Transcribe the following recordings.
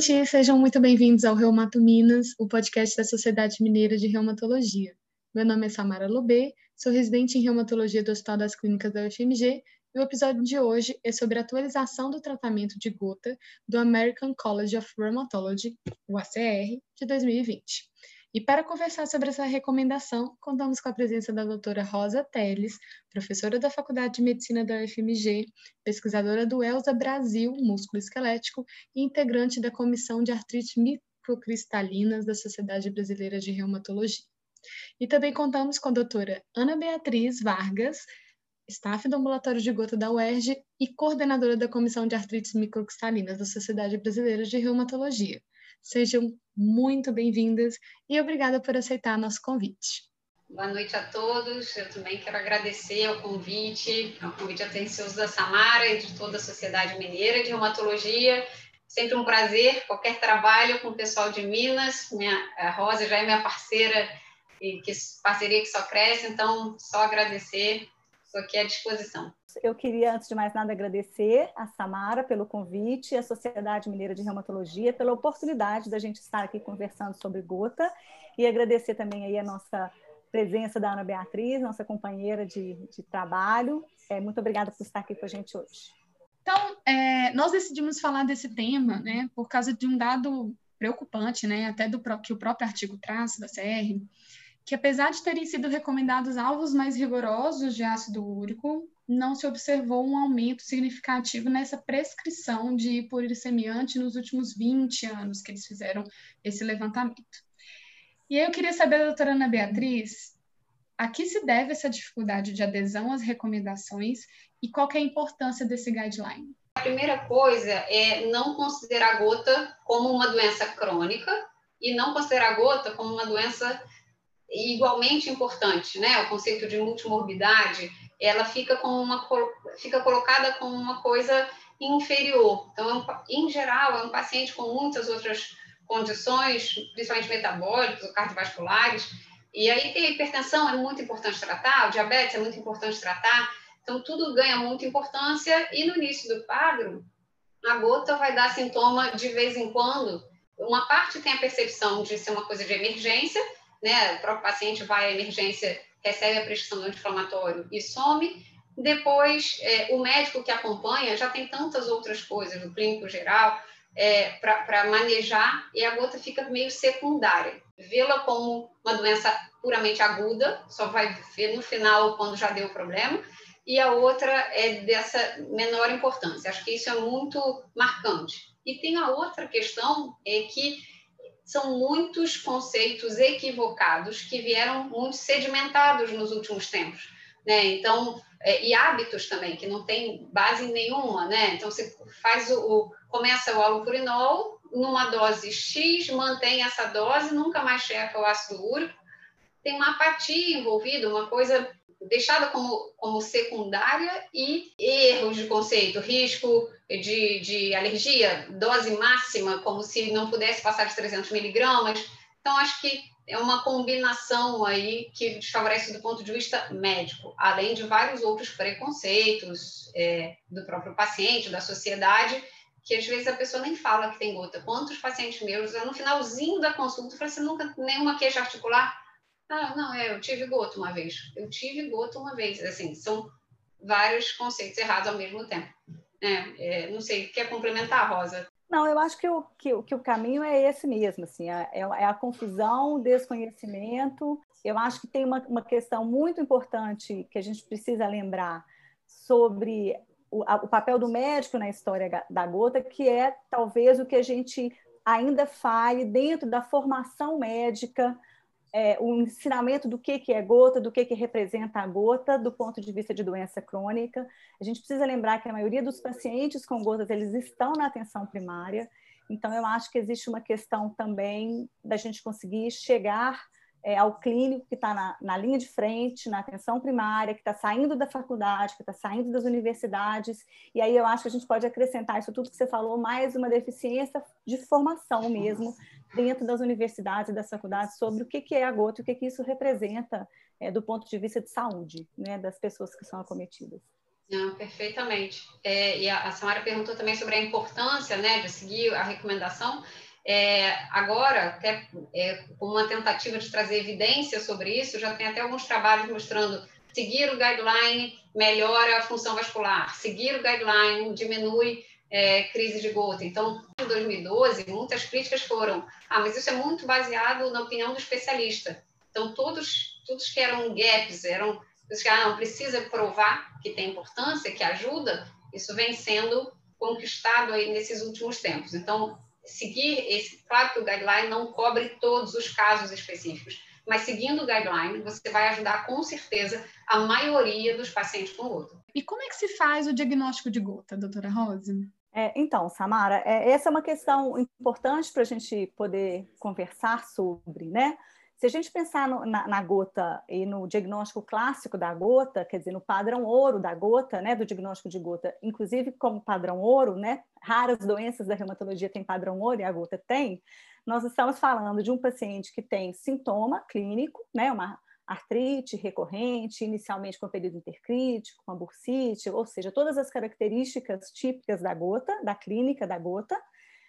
gente! Sejam muito bem-vindos ao Reumato Minas, o podcast da Sociedade Mineira de Reumatologia. Meu nome é Samara Lobê, sou residente em reumatologia do Hospital das Clínicas da UFMG e o episódio de hoje é sobre a atualização do tratamento de gota do American College of Rheumatology, o ACR, de 2020. E para conversar sobre essa recomendação, contamos com a presença da doutora Rosa Teles, professora da Faculdade de Medicina da UFMG, pesquisadora do ELSA Brasil Músculo Esquelético e integrante da Comissão de Artrite Microcristalinas da Sociedade Brasileira de Reumatologia. E também contamos com a doutora Ana Beatriz Vargas, staff do ambulatório de gota da UERJ e coordenadora da Comissão de Artrites Microcristalinas da Sociedade Brasileira de Reumatologia. Sejam muito bem-vindas e obrigada por aceitar nosso convite. Boa noite a todos. Eu também quero agradecer ao convite, ao convite atencioso da Samara e de toda a Sociedade Mineira de Reumatologia. Sempre um prazer, qualquer trabalho com o pessoal de Minas. Minha, a Rosa já é minha parceira, e que parceria que só cresce, então só agradecer, estou aqui à disposição. Eu queria, antes de mais nada, agradecer a Samara pelo convite, a Sociedade Mineira de Reumatologia pela oportunidade da gente estar aqui conversando sobre gota e agradecer também aí a nossa presença da Ana Beatriz, nossa companheira de, de trabalho. É, muito obrigada por estar aqui com a gente hoje. Então, é, nós decidimos falar desse tema, né, por causa de um dado preocupante, né, até do que o próprio artigo traz da CR, que apesar de terem sido recomendados alvos mais rigorosos de ácido úrico, não se observou um aumento significativo nessa prescrição de hiporuricemiante nos últimos 20 anos que eles fizeram esse levantamento. E aí eu queria saber, doutora Ana Beatriz, a que se deve essa dificuldade de adesão às recomendações e qual é a importância desse guideline? A primeira coisa é não considerar a gota como uma doença crônica e não considerar a gota como uma doença igualmente importante, né? O conceito de multimorbidade ela fica como uma fica colocada como uma coisa inferior. Então, é em geral, é um paciente com muitas outras condições, principalmente metabólicas ou cardiovasculares. E aí a hipertensão é muito importante tratar, o diabetes é muito importante tratar. Então, tudo ganha muita importância e no início do quadro, a gota vai dar sintoma de vez em quando. Uma parte tem a percepção de ser uma coisa de emergência, né? O próprio paciente vai à emergência recebe a prescrição do anti-inflamatório e some. Depois, é, o médico que acompanha já tem tantas outras coisas, o clínico geral, é, para manejar, e a gota fica meio secundária. Vê-la como uma doença puramente aguda, só vai ver no final quando já deu o problema, e a outra é dessa menor importância. Acho que isso é muito marcante. E tem a outra questão, é que são muitos conceitos equivocados que vieram muito sedimentados nos últimos tempos. Né? Então, é, e hábitos também, que não tem base nenhuma, né? Então, você faz o, o começa o alupurinol numa dose X, mantém essa dose, nunca mais checa o ácido úrico, tem uma apatia envolvida, uma coisa deixada como, como secundária e erros de conceito, risco de, de alergia, dose máxima, como se não pudesse passar de 300 miligramas. Então, acho que é uma combinação aí que desfavorece do ponto de vista médico, além de vários outros preconceitos é, do próprio paciente, da sociedade, que às vezes a pessoa nem fala que tem gota. Quantos pacientes meus, no finalzinho da consulta, eu falei assim, nunca nenhuma queixa articular? Ah, não, é, eu tive gota uma vez. Eu tive gota uma vez. Assim, são vários conceitos errados ao mesmo tempo. É, é, não sei, quer complementar, Rosa? Não, eu acho que o, que, que o caminho é esse mesmo, assim, é, é, é a confusão, o desconhecimento. Eu acho que tem uma, uma questão muito importante que a gente precisa lembrar sobre o, a, o papel do médico na história da gota, que é talvez o que a gente ainda fale dentro da formação médica, é, o ensinamento do que, que é gota, do que, que representa a gota, do ponto de vista de doença crônica. A gente precisa lembrar que a maioria dos pacientes com gotas, eles estão na atenção primária, então eu acho que existe uma questão também da gente conseguir chegar é, ao clínico que está na, na, linha de frente, na atenção primária, que está saindo da faculdade, que está saindo das universidades, e aí eu acho que a gente pode acrescentar isso tudo que você falou, mais uma deficiência de formação mesmo, dentro das universidades e das faculdades sobre o que, que é a gota e o que, que isso representa é, do ponto de vista de saúde né, das pessoas que são acometidas. Não, perfeitamente. É, e a, a Samara perguntou também sobre a importância né, de seguir a recomendação. É, agora, até é, com uma tentativa de trazer evidência sobre isso, já tem até alguns trabalhos mostrando seguir o guideline melhora a função vascular, seguir o guideline diminui é, crise de gota. Então, em 2012, muitas críticas foram: ah, mas isso é muito baseado na opinião do especialista. Então, todos, todos que eram gaps, eram que ah, não precisa provar que tem importância, que ajuda, isso vem sendo conquistado aí nesses últimos tempos. Então, seguir esse, claro que o guideline não cobre todos os casos específicos, mas seguindo o guideline, você vai ajudar com certeza a maioria dos pacientes com gota. E como é que se faz o diagnóstico de gota, doutora Rose? É, então, Samara, é, essa é uma questão importante para a gente poder conversar sobre, né? Se a gente pensar no, na, na, gota e no diagnóstico clássico da gota, quer dizer, no padrão ouro da gota, né, do diagnóstico de gota, inclusive como padrão ouro, né, raras doenças da reumatologia têm padrão ouro e a gota tem, nós estamos falando de um paciente que tem sintoma clínico, né, uma artrite recorrente, inicialmente com período intercrítico, com bursite, ou seja, todas as características típicas da gota, da clínica da gota,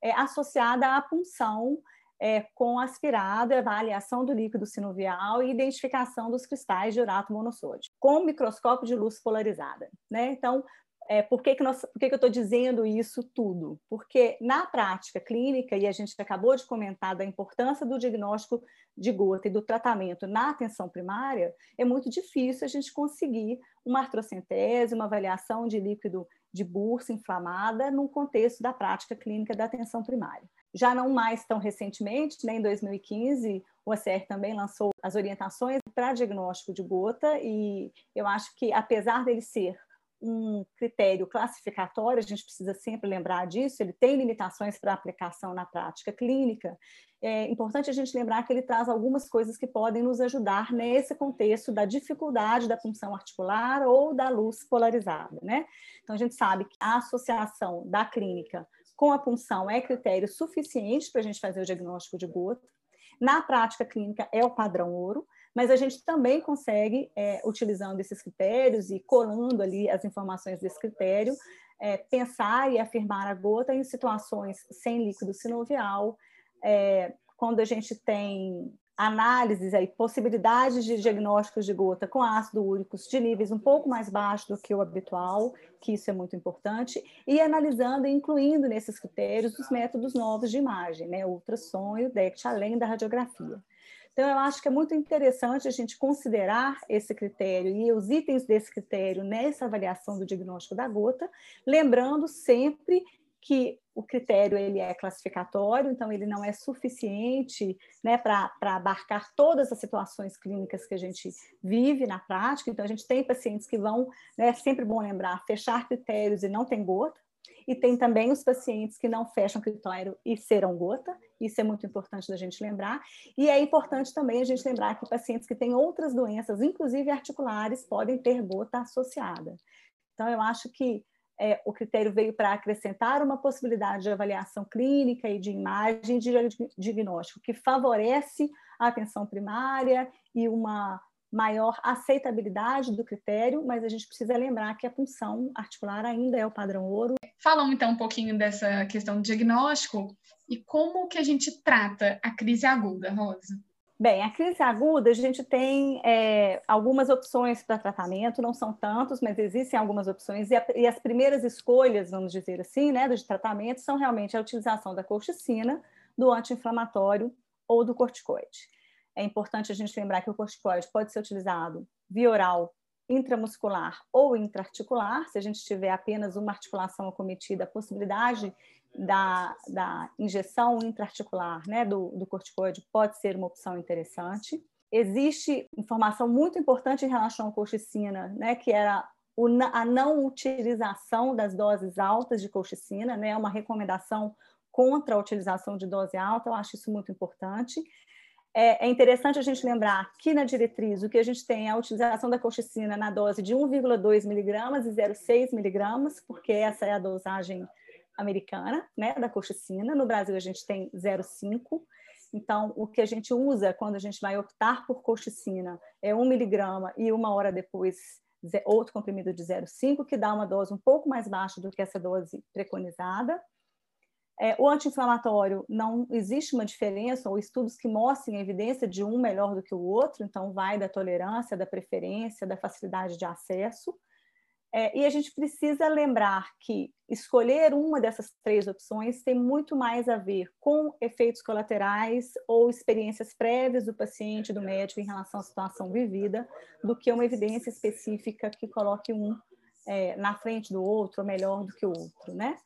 é, associada à punção é, com aspirado, avaliação do líquido sinovial e identificação dos cristais de urato monossódico, com microscópio de luz polarizada. Né? Então, é, por que, que, nós, por que, que eu estou dizendo isso tudo? Porque na prática clínica, e a gente acabou de comentar da importância do diagnóstico de gota e do tratamento na atenção primária, é muito difícil a gente conseguir uma artrocentese, uma avaliação de líquido de bursa inflamada no contexto da prática clínica da atenção primária. Já não mais tão recentemente, né, em 2015, o ACR também lançou as orientações para diagnóstico de gota, e eu acho que, apesar dele ser um critério classificatório, a gente precisa sempre lembrar disso, ele tem limitações para aplicação na prática clínica. É importante a gente lembrar que ele traz algumas coisas que podem nos ajudar nesse contexto da dificuldade da função articular ou da luz polarizada, né? Então, a gente sabe que a associação da clínica com a punção é critério suficiente para a gente fazer o diagnóstico de gota. Na prática clínica é o padrão ouro, mas a gente também consegue, é, utilizando esses critérios e colando ali as informações desse critério, é, pensar e afirmar a gota em situações sem líquido sinovial, é, quando a gente tem análises aí, possibilidades de diagnósticos de gota com ácido úrico de níveis um pouco mais baixos do que o habitual, que isso é muito importante, e analisando e incluindo nesses critérios os métodos novos de imagem, né, ultrassom e o DECT, além da radiografia. Então, eu acho que é muito interessante a gente considerar esse critério e os itens desse critério nessa avaliação do diagnóstico da gota, lembrando sempre que o critério ele é classificatório, então ele não é suficiente né, para abarcar todas as situações clínicas que a gente vive na prática. Então, a gente tem pacientes que vão, né, é sempre bom lembrar, fechar critérios e não tem gota, e tem também os pacientes que não fecham critério e serão gota, isso é muito importante da gente lembrar. E é importante também a gente lembrar que pacientes que têm outras doenças, inclusive articulares, podem ter gota associada. Então, eu acho que é, o critério veio para acrescentar uma possibilidade de avaliação clínica e de imagem de diagnóstico que favorece a atenção primária e uma maior aceitabilidade do critério, mas a gente precisa lembrar que a função articular ainda é o padrão ouro. Falamos então um pouquinho dessa questão do diagnóstico e como que a gente trata a crise aguda, Rosa? Bem, a crise aguda, a gente tem é, algumas opções para tratamento, não são tantos, mas existem algumas opções, e, a, e as primeiras escolhas, vamos dizer assim, né, de tratamento, são realmente a utilização da colchicina, do anti-inflamatório ou do corticoide. É importante a gente lembrar que o corticoide pode ser utilizado via oral, intramuscular ou intraarticular, se a gente tiver apenas uma articulação acometida, a possibilidade da, da injeção intraarticular né, do, do corticoide pode ser uma opção interessante. Existe informação muito importante em relação à colchicina, né, que era o, a não utilização das doses altas de colchicina, né, uma recomendação contra a utilização de dose alta, eu acho isso muito importante. É, é, interessante a gente lembrar que na diretriz o que a gente tem é a utilização da colchicina na dose de 1,2 miligramas e 0,6 miligramas, porque essa é a dosagem americana, né, da colchicina. No Brasil, a gente tem 0,5. Então, o que a gente usa quando a gente vai optar por colchicina é 1 miligrama e uma hora depois outro comprimido de 0,5, que dá uma dose um pouco mais baixa do que essa dose preconizada. É, o anti-inflamatório não existe uma diferença, ou estudos que mostrem a evidência de um melhor do que o outro, então vai da tolerância, da preferência, da facilidade de acesso. É, e a gente precisa lembrar que escolher uma dessas três opções tem muito mais a ver com efeitos colaterais ou experiências prévias do paciente, do médico, em relação à situação vivida, do que uma evidência específica que coloque um é, na frente do outro, ou melhor do que o outro, né?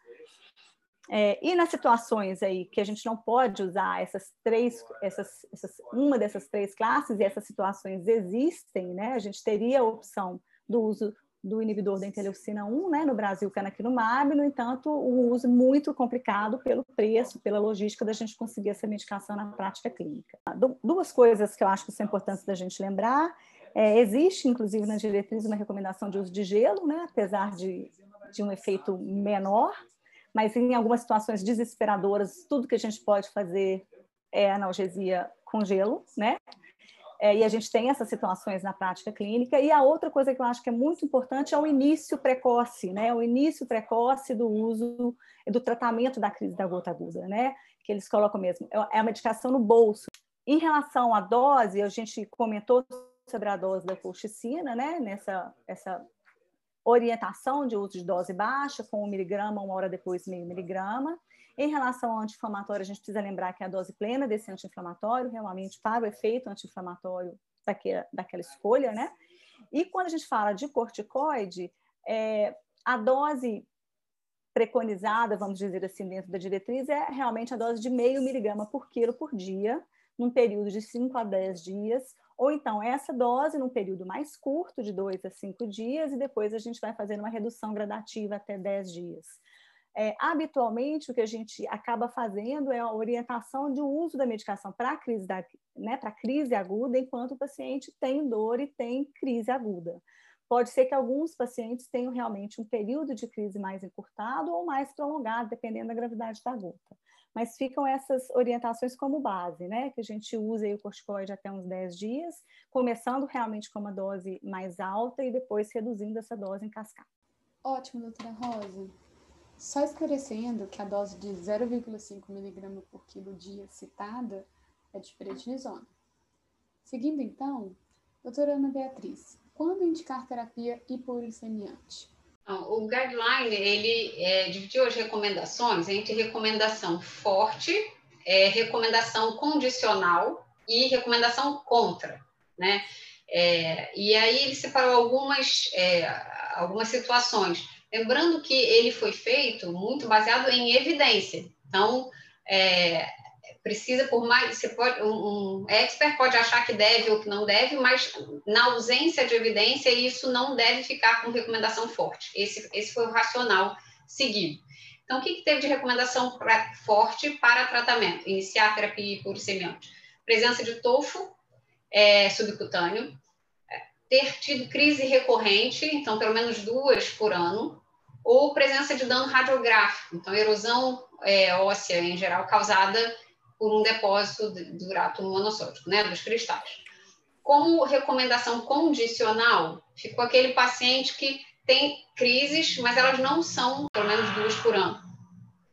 É, e nas situações aí que a gente não pode usar essas três, essas, essas, uma dessas três classes, e essas situações existem, né? A gente teria a opção do uso do inibidor da interleucina 1, né, no Brasil, canakinumab, no entanto, um uso muito complicado pelo preço, pela logística da gente conseguir essa medicação na prática clínica. Duas coisas que eu acho que são importantes da gente lembrar, é, existe, inclusive, na diretriz uma recomendação de uso de gelo, né, apesar de, de um efeito menor, mas em algumas situações desesperadoras, tudo que a gente pode fazer é analgesia com gelo, né? É, e a gente tem essas situações na prática clínica. E a outra coisa que eu acho que é muito importante é o início precoce, né? O início precoce do uso, do tratamento da crise da gota aguda, né? Que eles colocam mesmo, é a medicação no bolso. Em relação à dose, a gente comentou sobre a dose da colchicina, né? Nessa essa orientação de uso de dose baixa, com um miligrama, uma hora depois meio miligrama. Em relação ao anti-inflamatório, a gente precisa lembrar que a dose plena desse anti-inflamatório, realmente para o efeito anti-inflamatório daquela, daquela escolha, né? E quando a gente fala de corticoide, é, a dose preconizada, vamos dizer assim, dentro da diretriz, é realmente a dose de meio miligrama por quilo por dia, num período de 5 a 10 dias, ou então essa dose num período mais curto, de 2 a 5 dias, e depois a gente vai fazendo uma redução gradativa até 10 dias. É, habitualmente, o que a gente acaba fazendo é a orientação de uso da medicação para a crise, né, crise aguda, enquanto o paciente tem dor e tem crise aguda. Pode ser que alguns pacientes tenham realmente um período de crise mais encurtado ou mais prolongado, dependendo da gravidade da gota. Mas ficam essas orientações como base, né? Que a gente usa o corticoide até uns 10 dias, começando realmente com uma dose mais alta e depois reduzindo essa dose em cascata. Ótimo, doutora Rosa. Só esclarecendo que a dose de 0,5 mg por quilo dia citada é de prednisona. Seguindo então, doutora Ana Beatriz, quando indicar terapia hipoglicemiante? O guideline, ele é, dividiu as recomendações entre recomendação forte, é, recomendação condicional e recomendação contra, né? É, e aí ele separou algumas, é, algumas situações. Lembrando que ele foi feito muito baseado em evidência. Então, é, precisa por mais você pode um, um, expert pode achar que deve ou que não deve mas na ausência de evidência isso não deve ficar com recomendação forte. Esse, esse foi o racional seguido. Então o que, que teve de recomendação pra, forte para tratamento? Iniciar terapia por semente presença de tofo é, subcutâneo é, ter tido crise recorrente então pelo menos duas por ano ou presença de dano radiográfico, então erosão é, óssea em geral causada por um depósito do urato monossódico, né, dos cristais. Como recomendação condicional, ficou aquele paciente que tem crises, mas elas não são pelo menos duas por ano.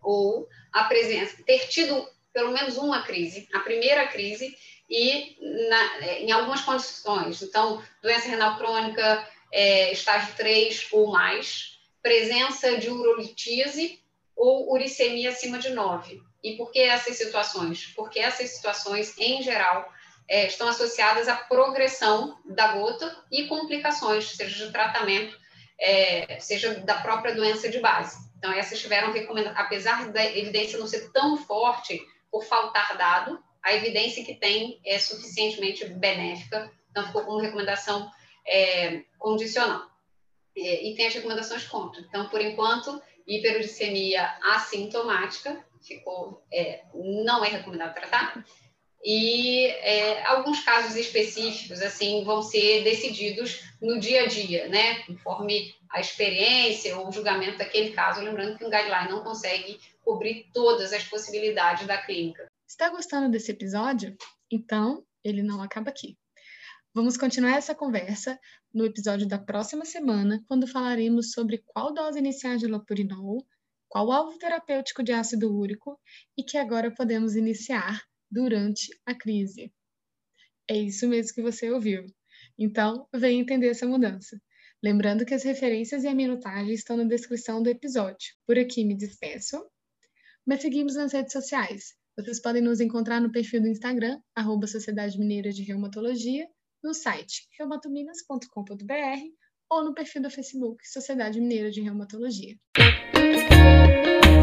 Ou a presença, ter tido pelo menos uma crise, a primeira crise, e na, em algumas condições. Então, doença renal crônica, é, estágio 3 ou mais, presença de urolitise ou uricemia acima de 9. E por que essas situações? Porque essas situações, em geral, é, estão associadas à progressão da gota e complicações, seja de tratamento, é, seja da própria doença de base. Então, essas tiveram recomendação, apesar da evidência não ser tão forte por faltar dado, a evidência que tem é suficientemente benéfica, então ficou como recomendação é, condicional. É, e tem as recomendações contra. Então, por enquanto, hiperuricemia assintomática ficou, é, não é recomendado tratar. E é, alguns casos específicos, assim, vão ser decididos no dia a dia, né? Conforme a experiência ou o julgamento daquele caso. Lembrando que um guideline não consegue cobrir todas as possibilidades da clínica. Está gostando desse episódio? Então, ele não acaba aqui. Vamos continuar essa conversa no episódio da próxima semana, quando falaremos sobre qual dose iniciar de lopurinol, qual o alvo terapêutico de ácido úrico e que agora podemos iniciar durante a crise. É isso mesmo que você ouviu. Então, venha entender essa mudança. Lembrando que as referências e a minutagem estão na descrição do episódio. Por aqui me despeço, mas seguimos nas redes sociais. Vocês podem nos encontrar no perfil do Instagram, arroba Sociedade Mineira de Reumatologia, no site reumatominas.com.br ou no perfil do Facebook Sociedade Mineira de Reumatologia.